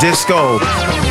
Disco.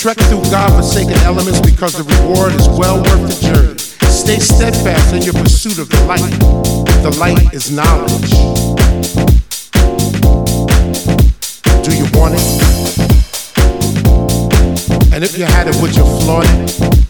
Trek through God-forsaken elements because the reward is well worth the journey. Stay steadfast in your pursuit of the light. The light is knowledge. Do you want it? And if you had it, would you flaunt it?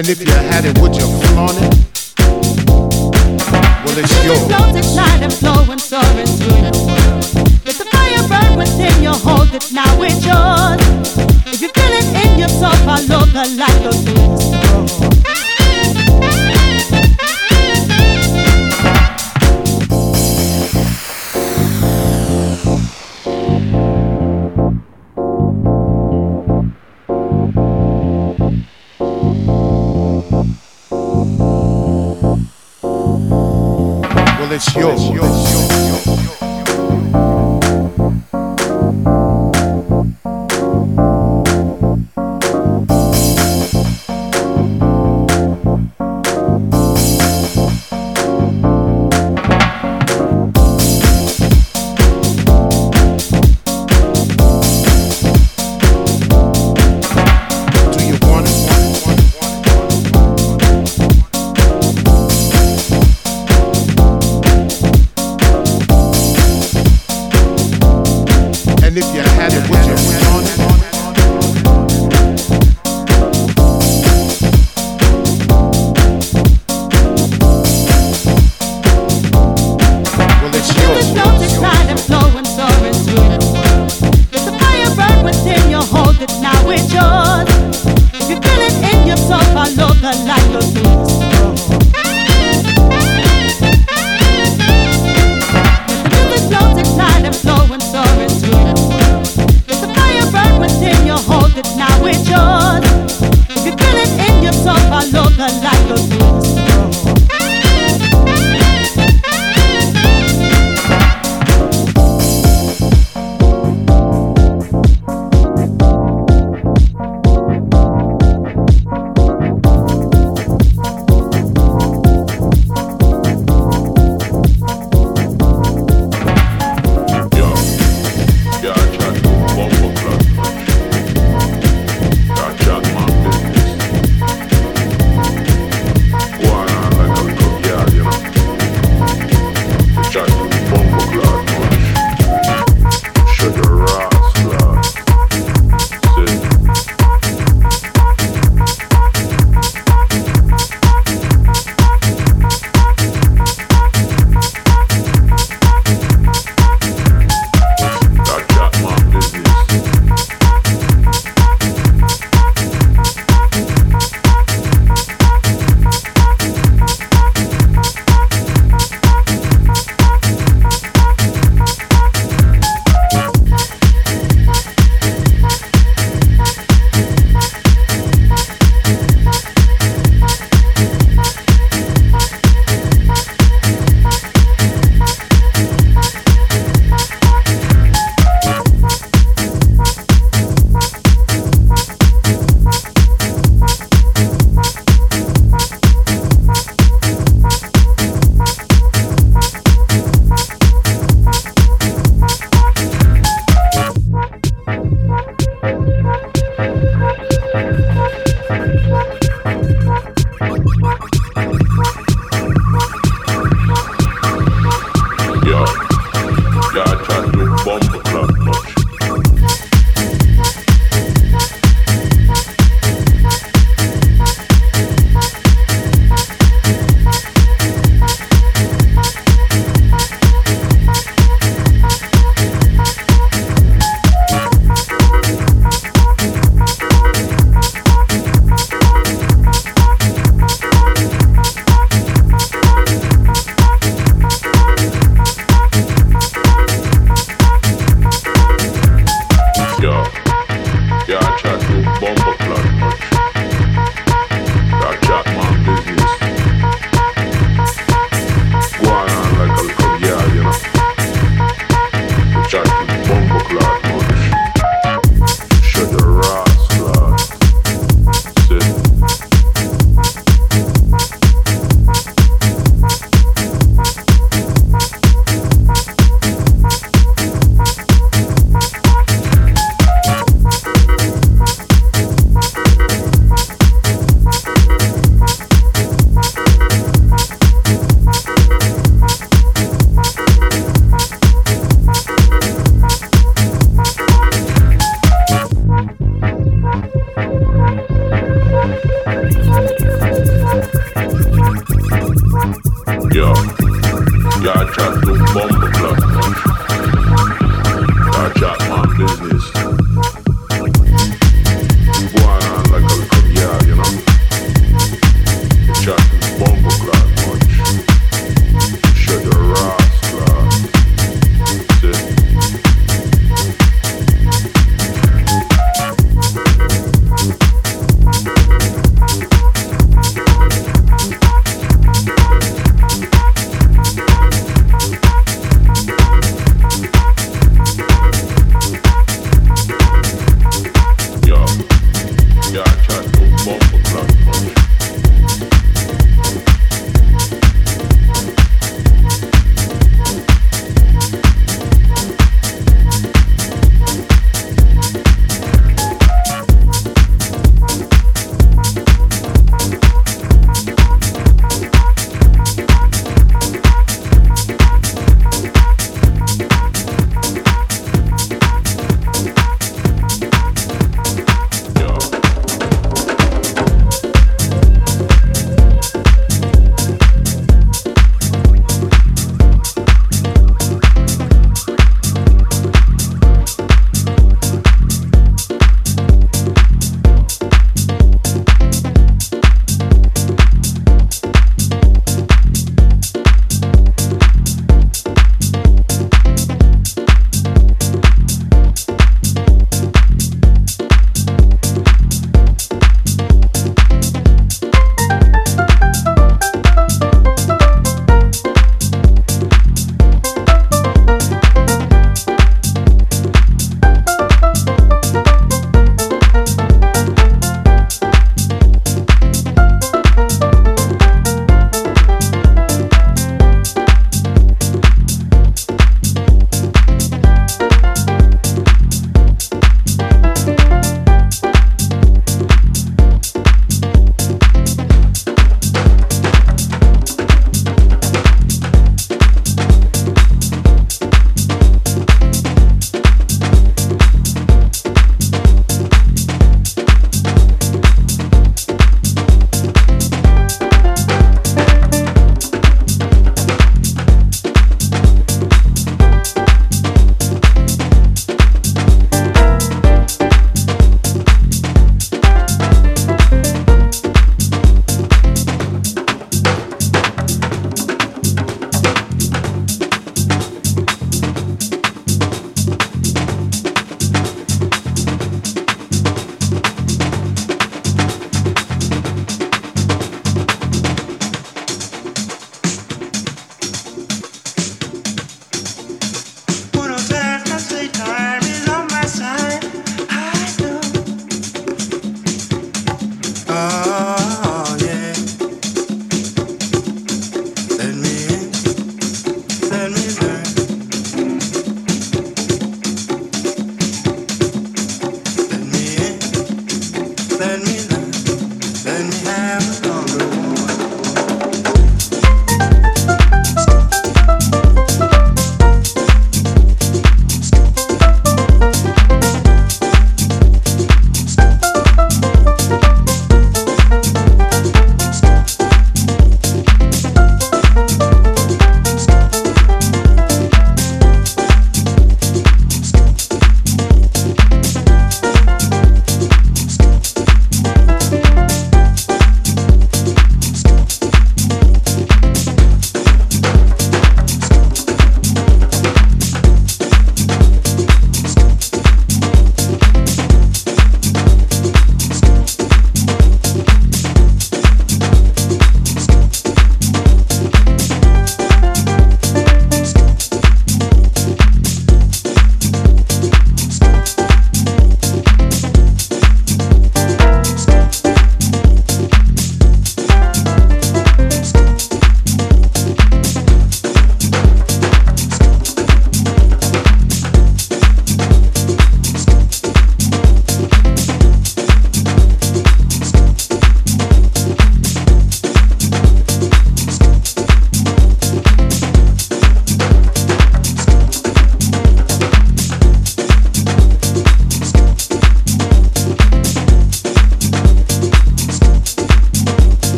And if you had it, would you flaunt it? Well, it's yours. It flows, it's not and flow and soar into the world. Let the fire burn within your hold it now, it's yours. If you feel it in your soul, follow the light, go through the storm. it's yours.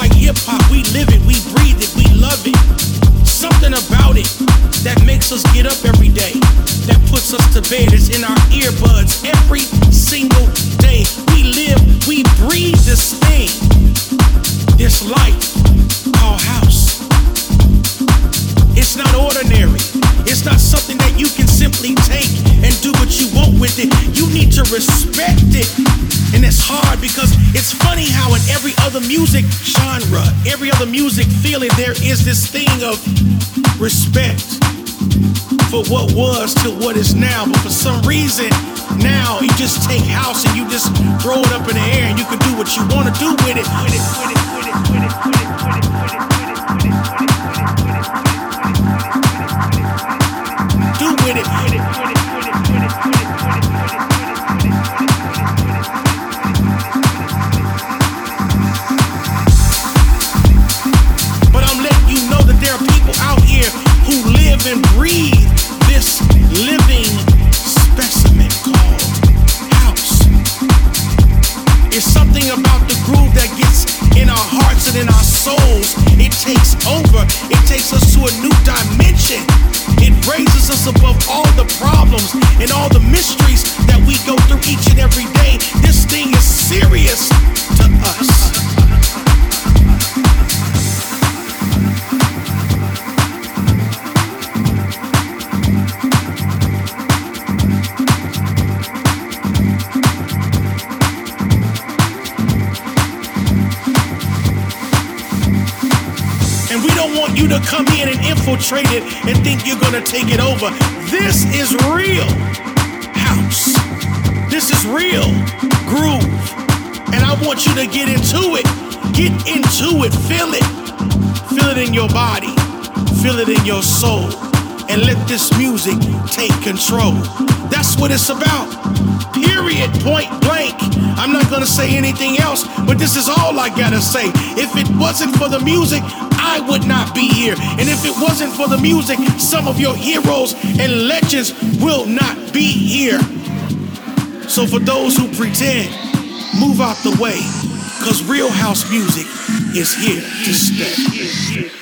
Like hip hop. We live it, we breathe it, we love it. Something about it that makes us get up every day, that puts us to bed. It's in our earbuds every single day. We live, we breathe this thing, this life called house. It's not ordinary. It's not something that you can simply take and do what you want with it. You need to respect it. And it's hard because it's funny how in every other music genre, every other music feeling, there is this thing of respect for what was to what is now. But for some reason, now you just take house and you just throw it up in the air and you can do what you want to do with it. With it, with it, with it, with it, with it, with it, with it, this living specimen called house. Something about the groove that gets in our hearts and in our souls. It takes over, it takes us to a new dimension. It raises us above all the problems and all the mysteries that we go through each and every day. This thing is serious to us. Think you're gonna take it over. This is real house. This is real groove. And I want you to get into it. Get into it. Feel it. Feel it in your body. Feel it in your soul. And let this music take control. That's what it's about. Period. Point blank. I'm not gonna say anything else, but this is all I gotta say. If it wasn't for the music, I would not be here. And if it wasn't for the music, some of your heroes and legends will not be here. So for those who pretend, move out the way, because real house music is here to stay.